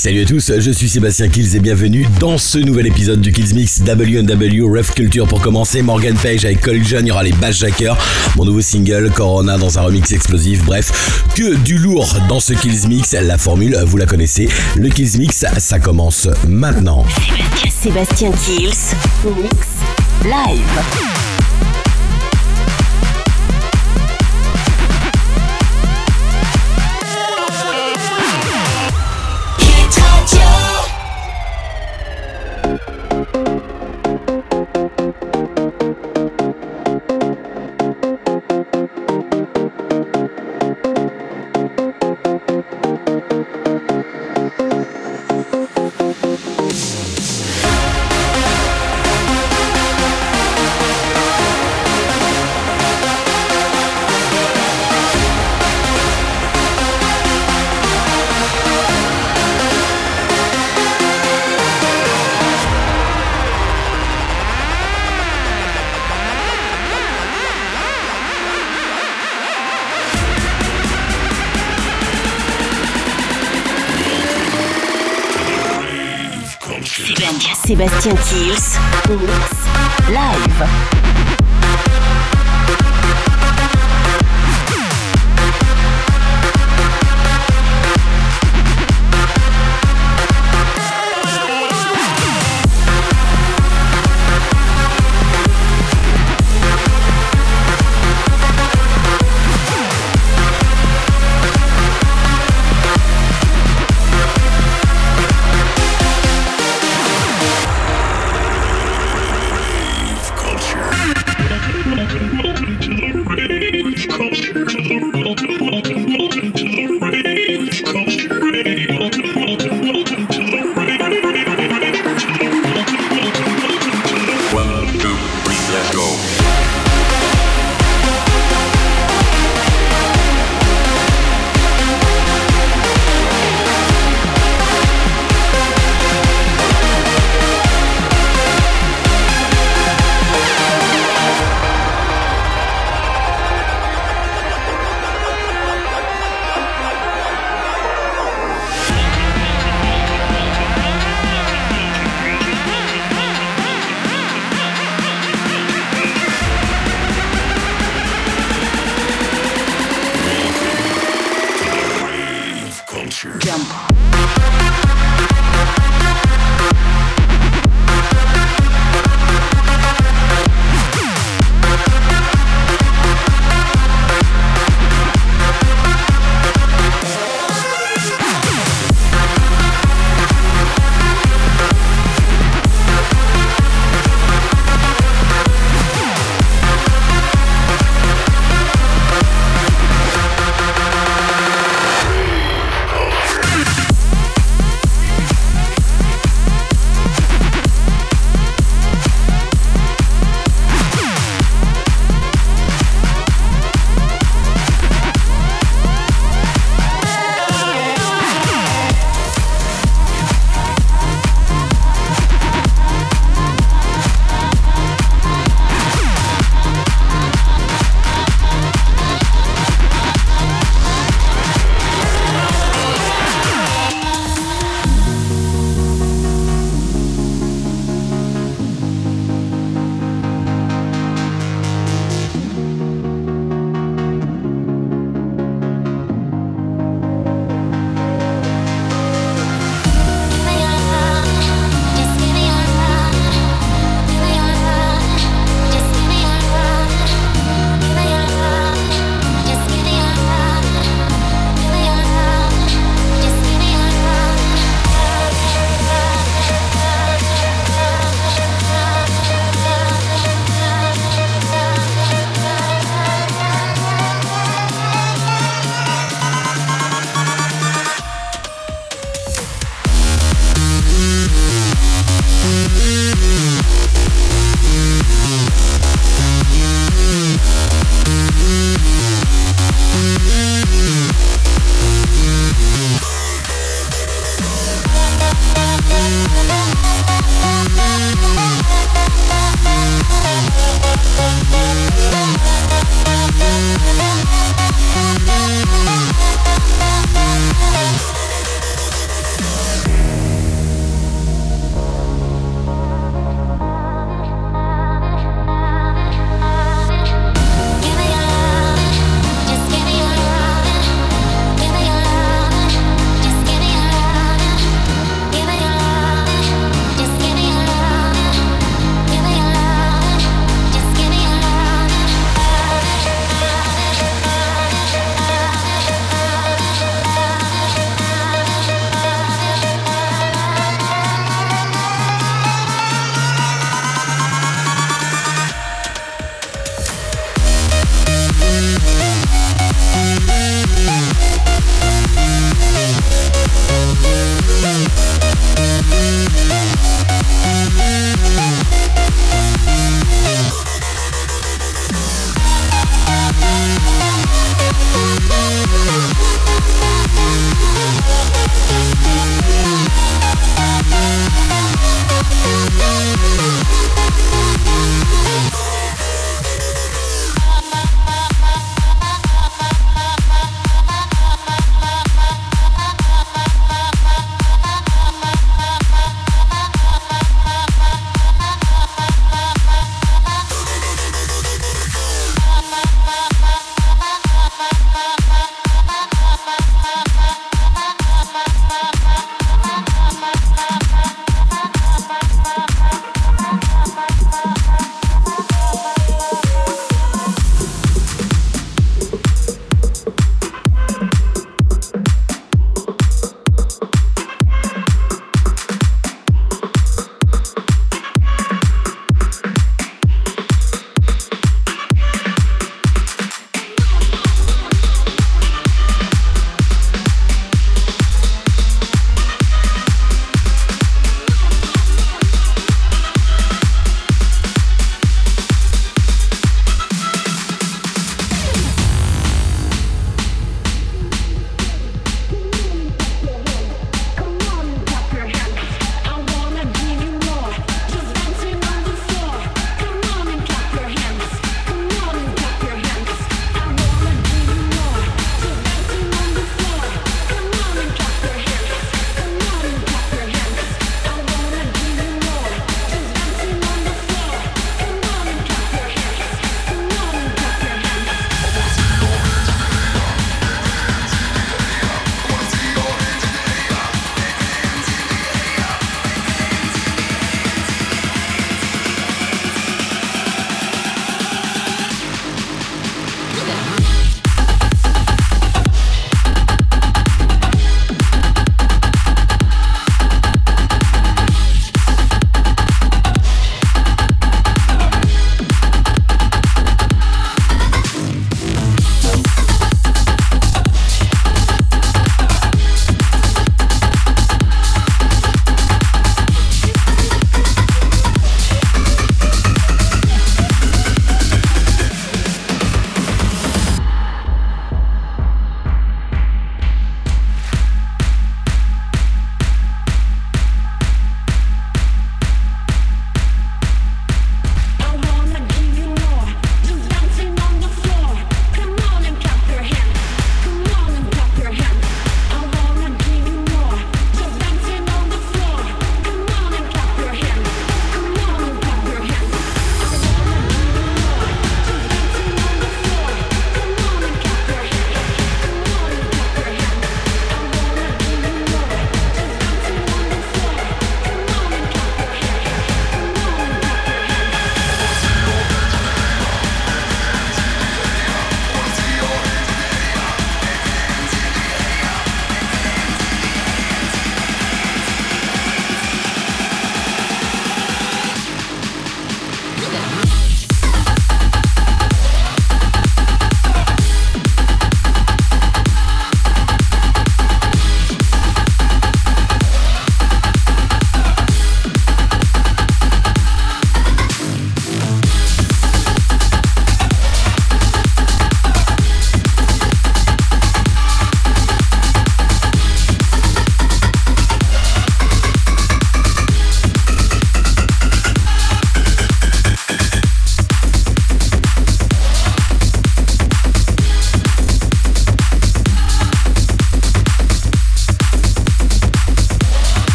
Salut à tous, je suis Sébastien Kills et bienvenue dans ce nouvel épisode du Kills Mix WNW Ref Culture pour commencer. Morgan Page avec Cole John, il y aura les Bassjackers, mon nouveau single Corona dans un remix explosif. Bref, que du lourd dans ce Kills Mix. La formule, vous la connaissez. Le Kills Mix, ça commence maintenant. Sébastien Kills. Mix. Live. Sébastien Kills.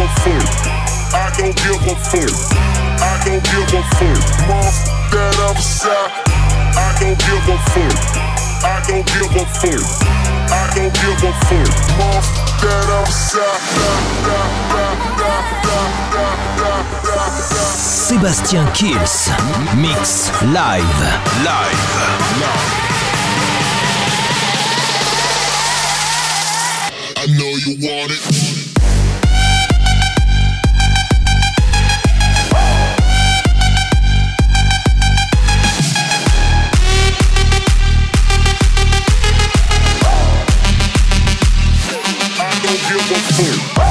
a fuck. I don't give a fuck. I don't give a fuck. Mom, that upside. I don't give a fuck. I don't give a fuck. I don't give a fuck. Mom, that upside. Sébastien Kills, mix live, live, live. I know you want it. two.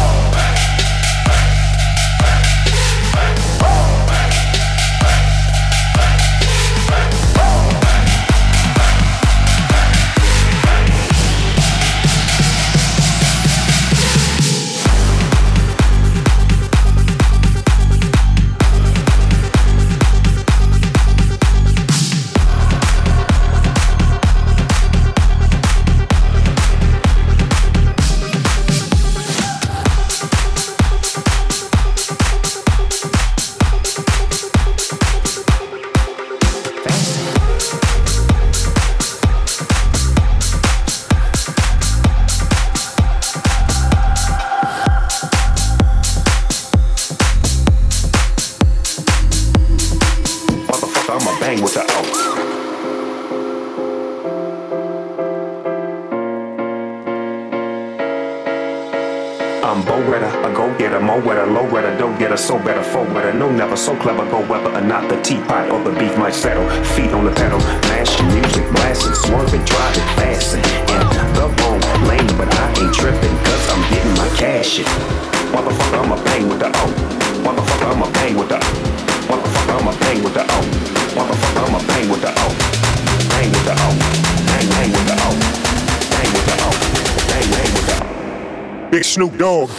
Snoop Dogg.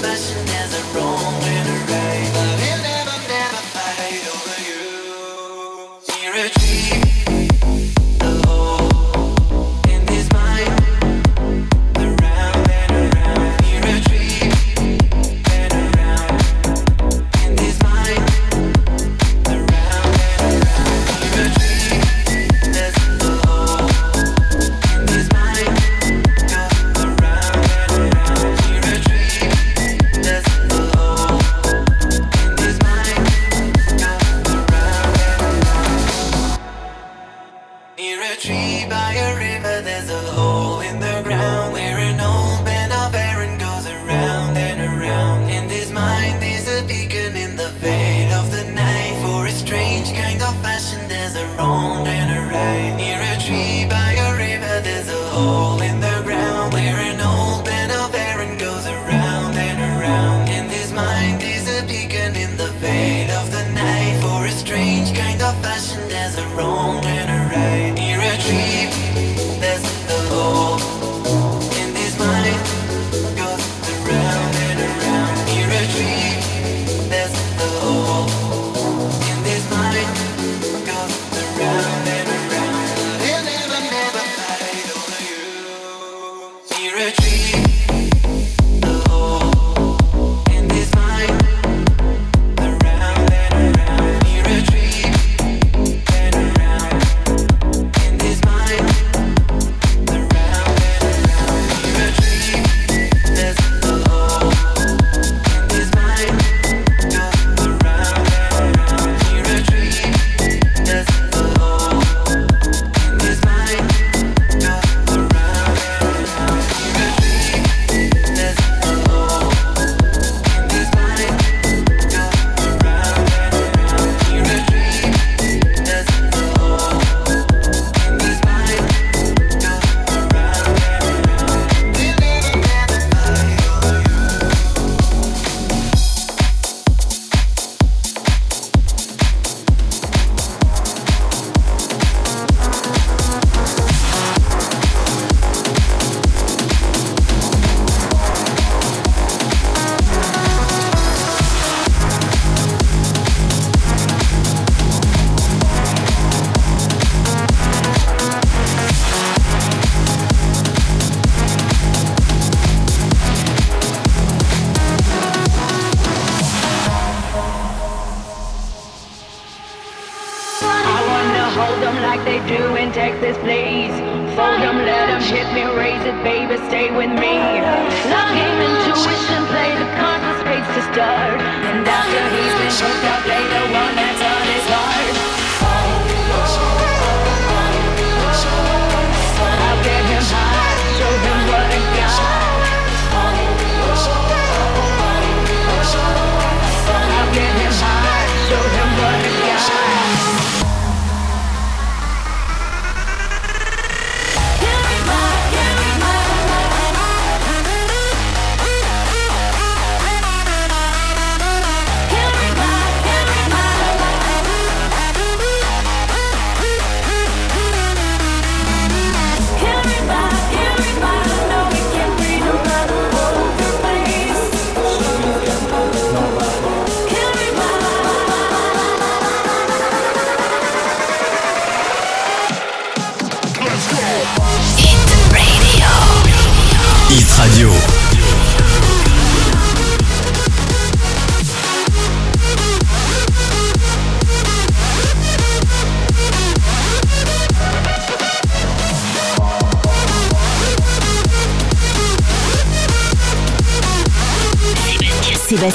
Start. And after he's been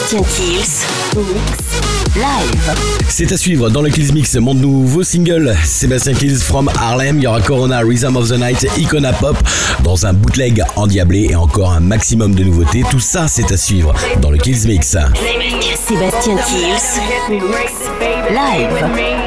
Sébastien Kills, mix live. C'est à suivre dans le Kills Mix, mon nouveau single, Sébastien Kills from Harlem. Il y aura Corona, Rhythm of the Night, Icona Pop, dans un bootleg endiablé et encore un maximum de nouveautés. Tout ça, c'est à suivre dans le Kills Mix. Sébastien Kills, mix live.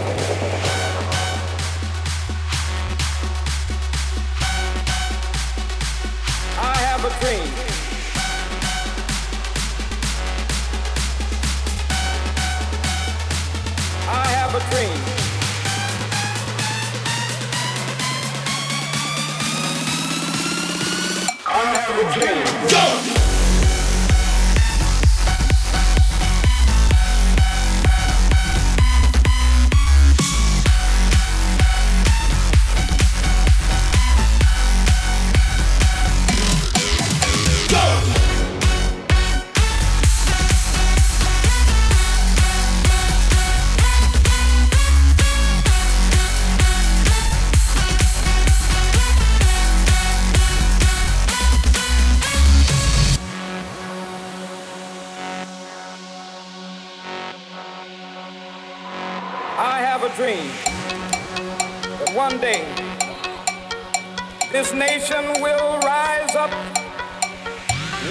this nation will rise up,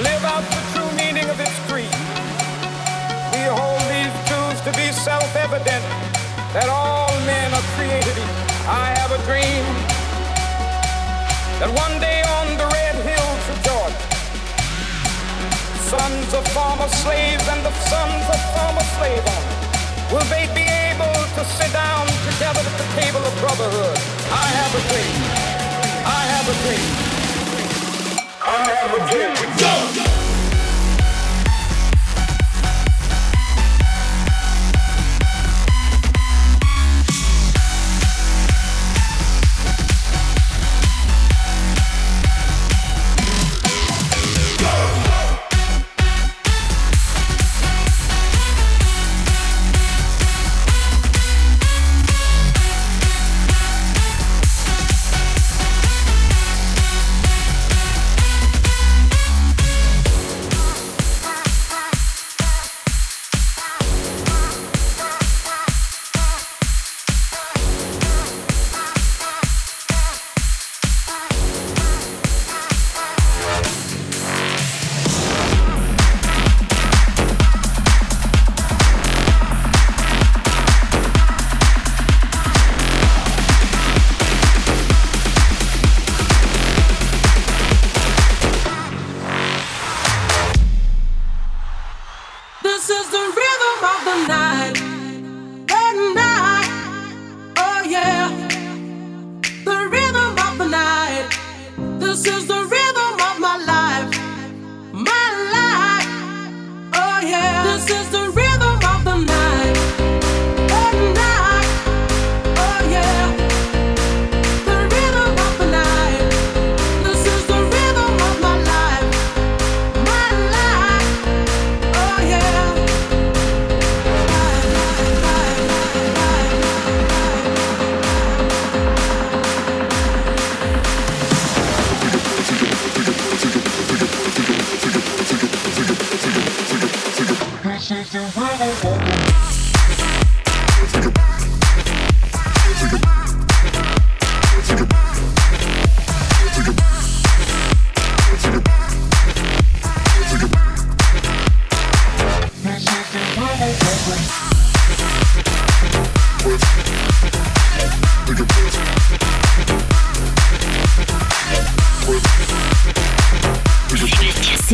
live out the true meaning of its creed. We hold these truths to be self-evident that all men are created equal. I have a dream that one day on the red hills of Georgia, sons of former slaves and the sons of former slave owners will they be able to sit down together at the table of brotherhood. I have a dream. I have a dream. I have a dream. Go!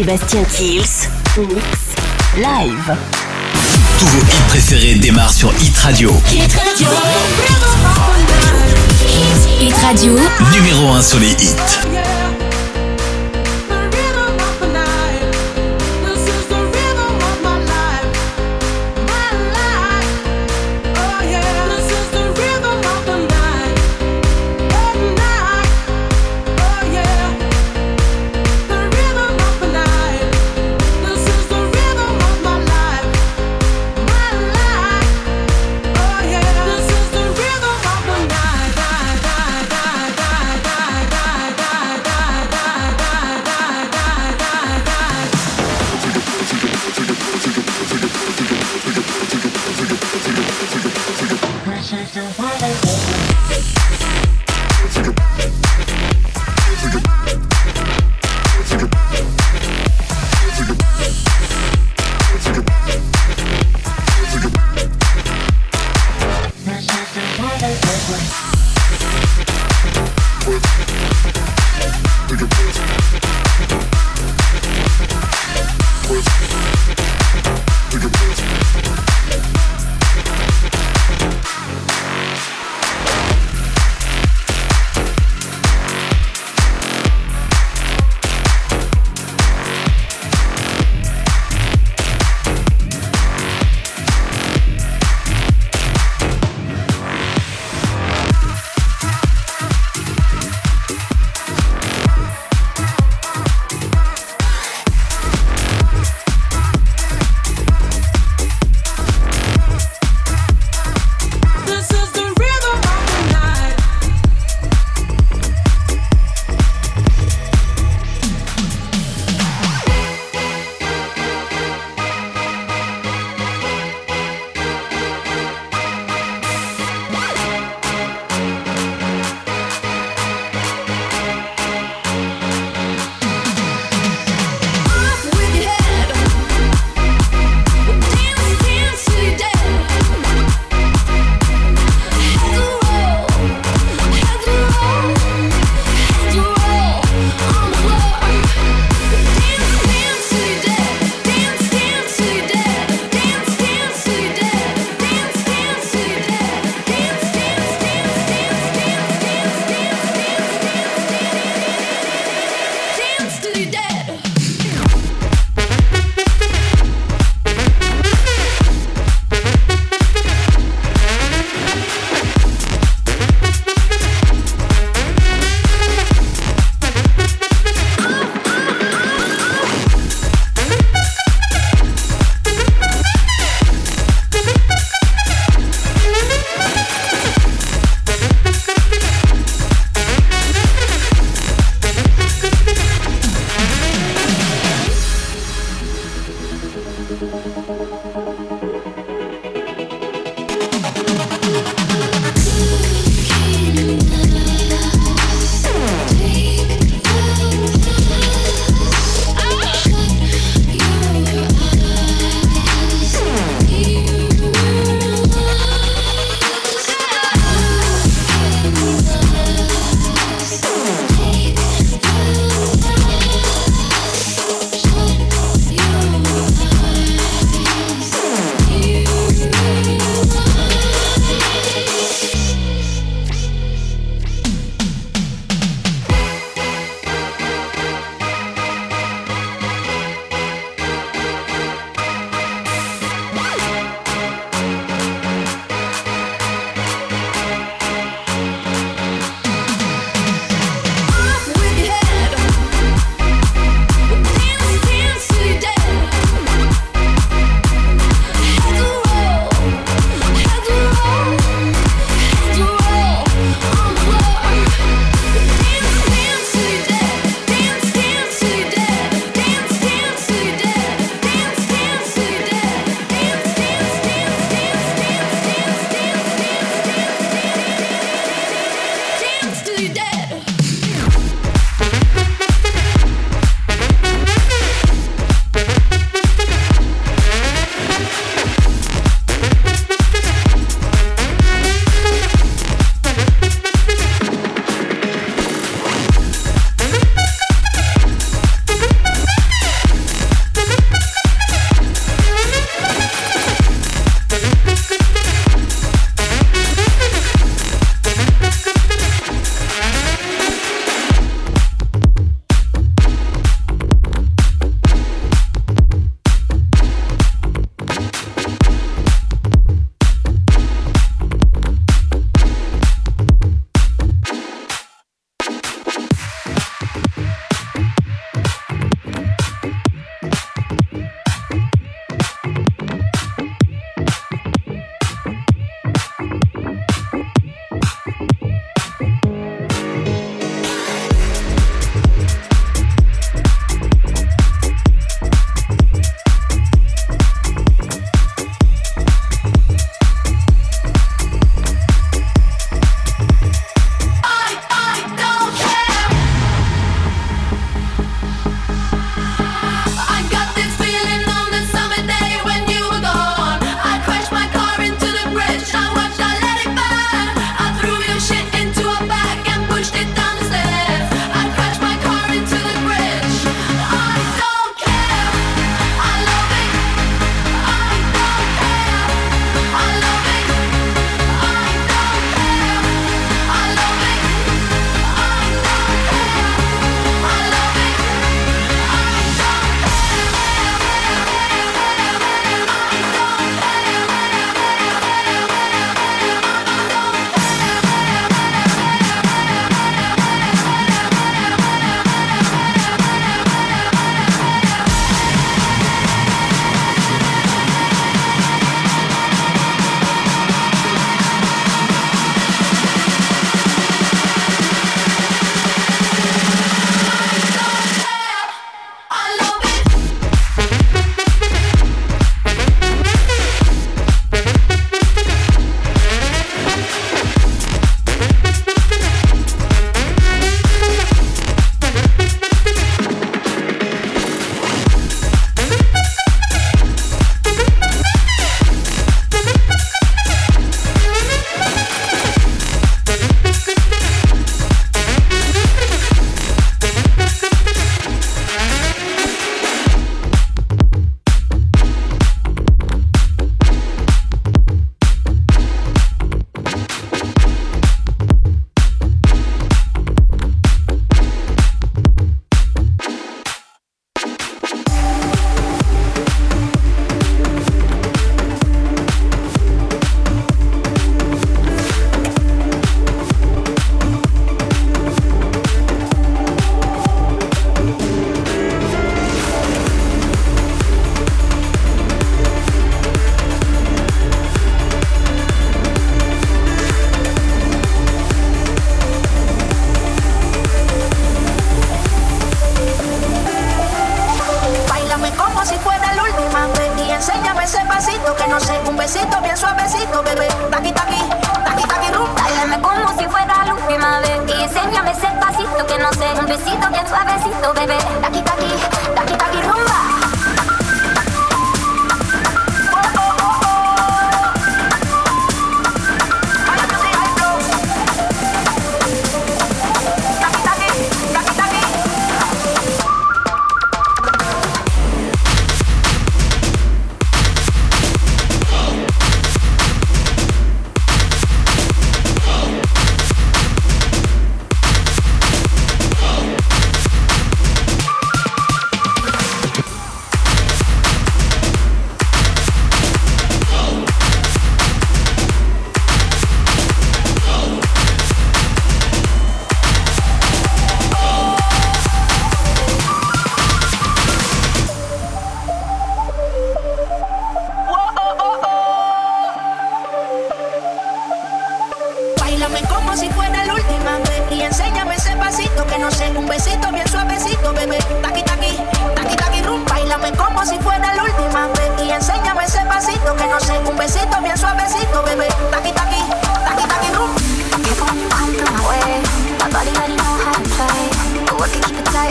Sébastien Kills, Mix, Live. Tous vos hits préférés démarrent sur Hit Radio. Hit Radio. Hit Radio. Numéro 1 sur les hits.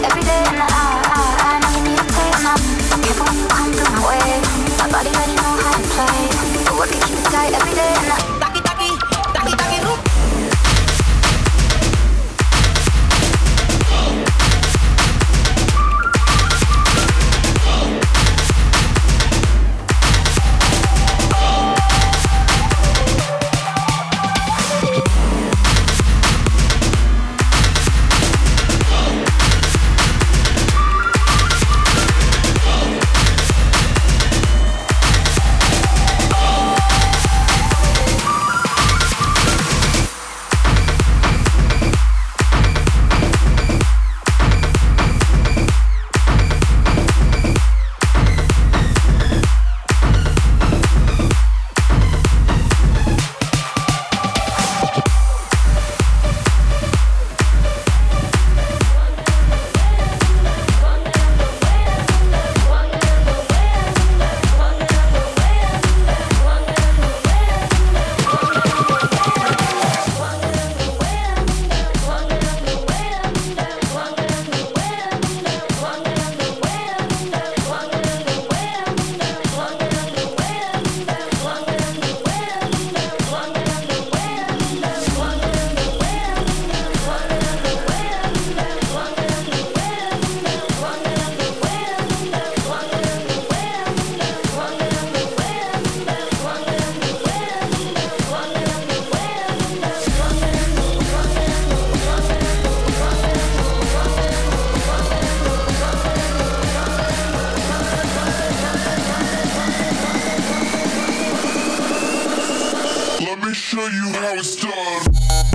every day in the show you how it's done.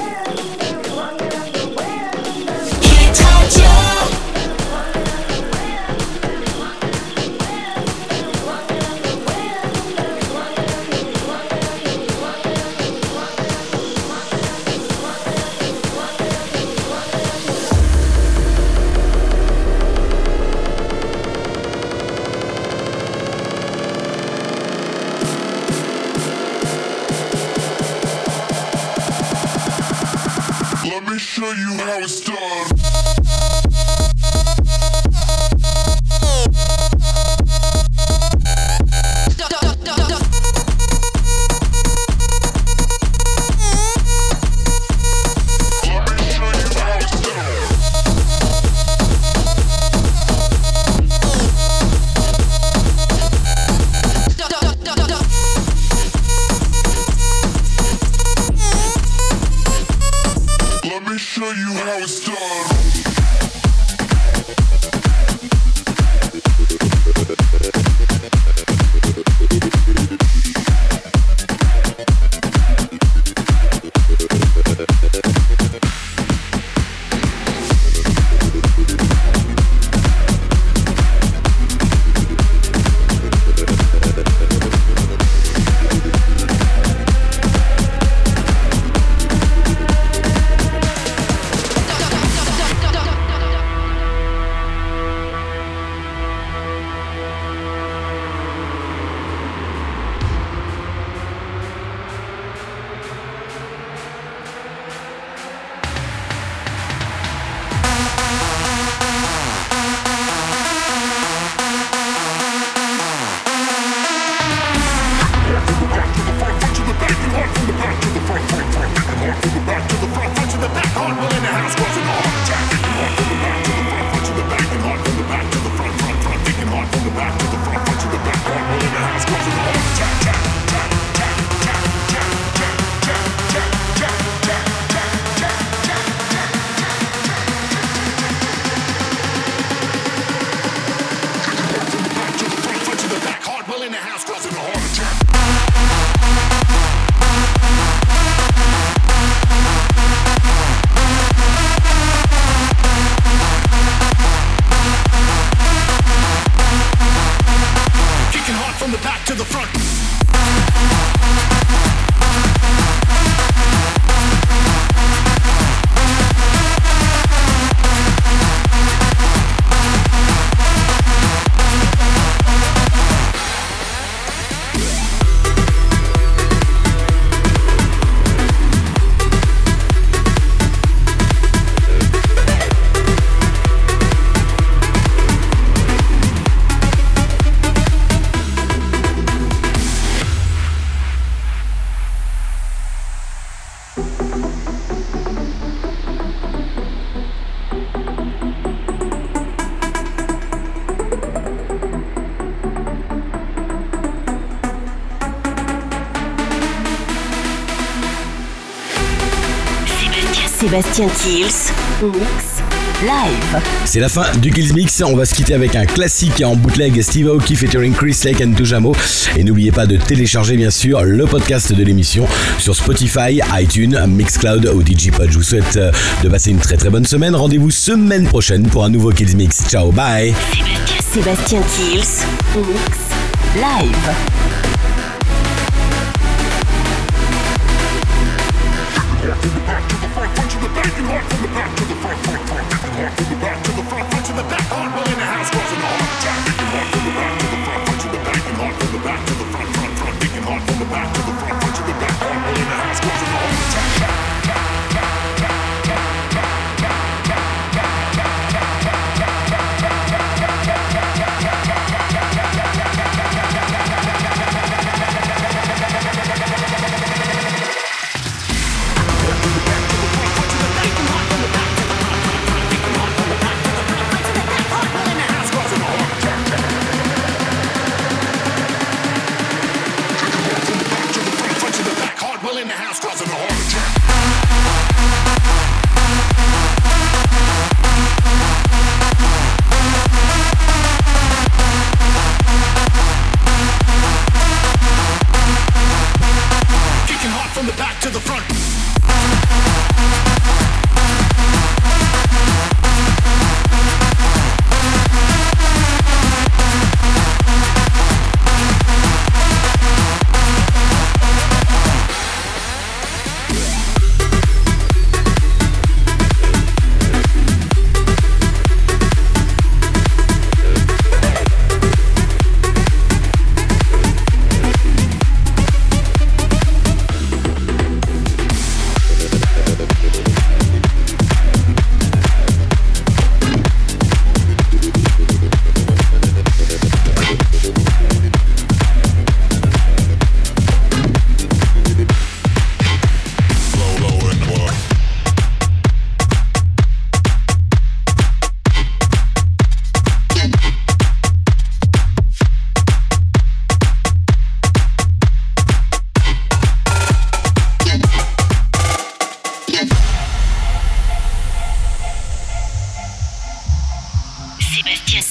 Sébastien Kills, Mix, Live. C'est la fin du Kills Mix. On va se quitter avec un classique en bootleg Steve Aoki featuring Chris Lake and Tujamo. Et n'oubliez pas de télécharger bien sûr le podcast de l'émission sur Spotify, iTunes, Mixcloud ou Digipod. Je vous souhaite euh, de passer une très très bonne semaine. Rendez-vous semaine prochaine pour un nouveau Kills Mix. Ciao, bye. Sébastien Kills, Mix, Live.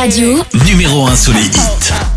radio numéro 1 sur les hits.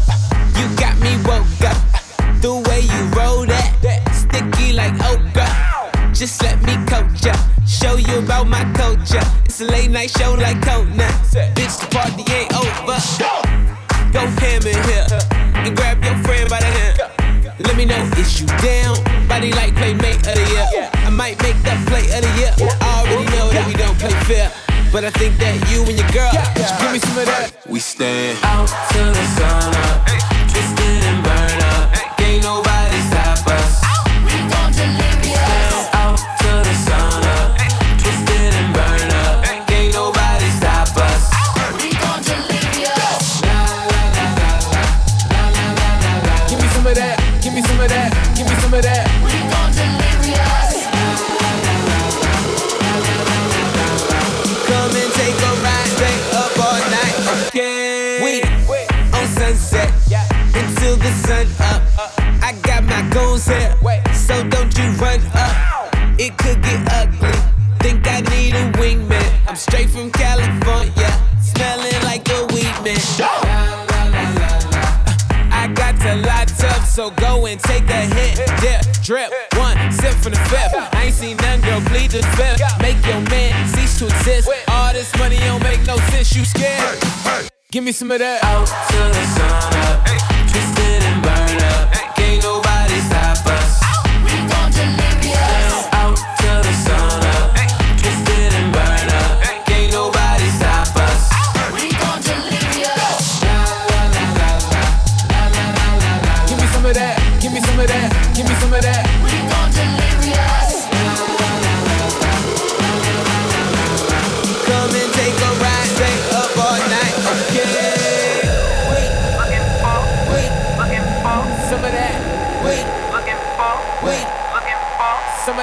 so go and take a hit. Dip, drip, one sip from the fifth. I ain't seen none, girl, bleed the fifth. Make your man cease to exist. All this money don't make no sense, you scared. Give me some of that. Out to the sun.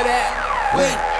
that. Wait.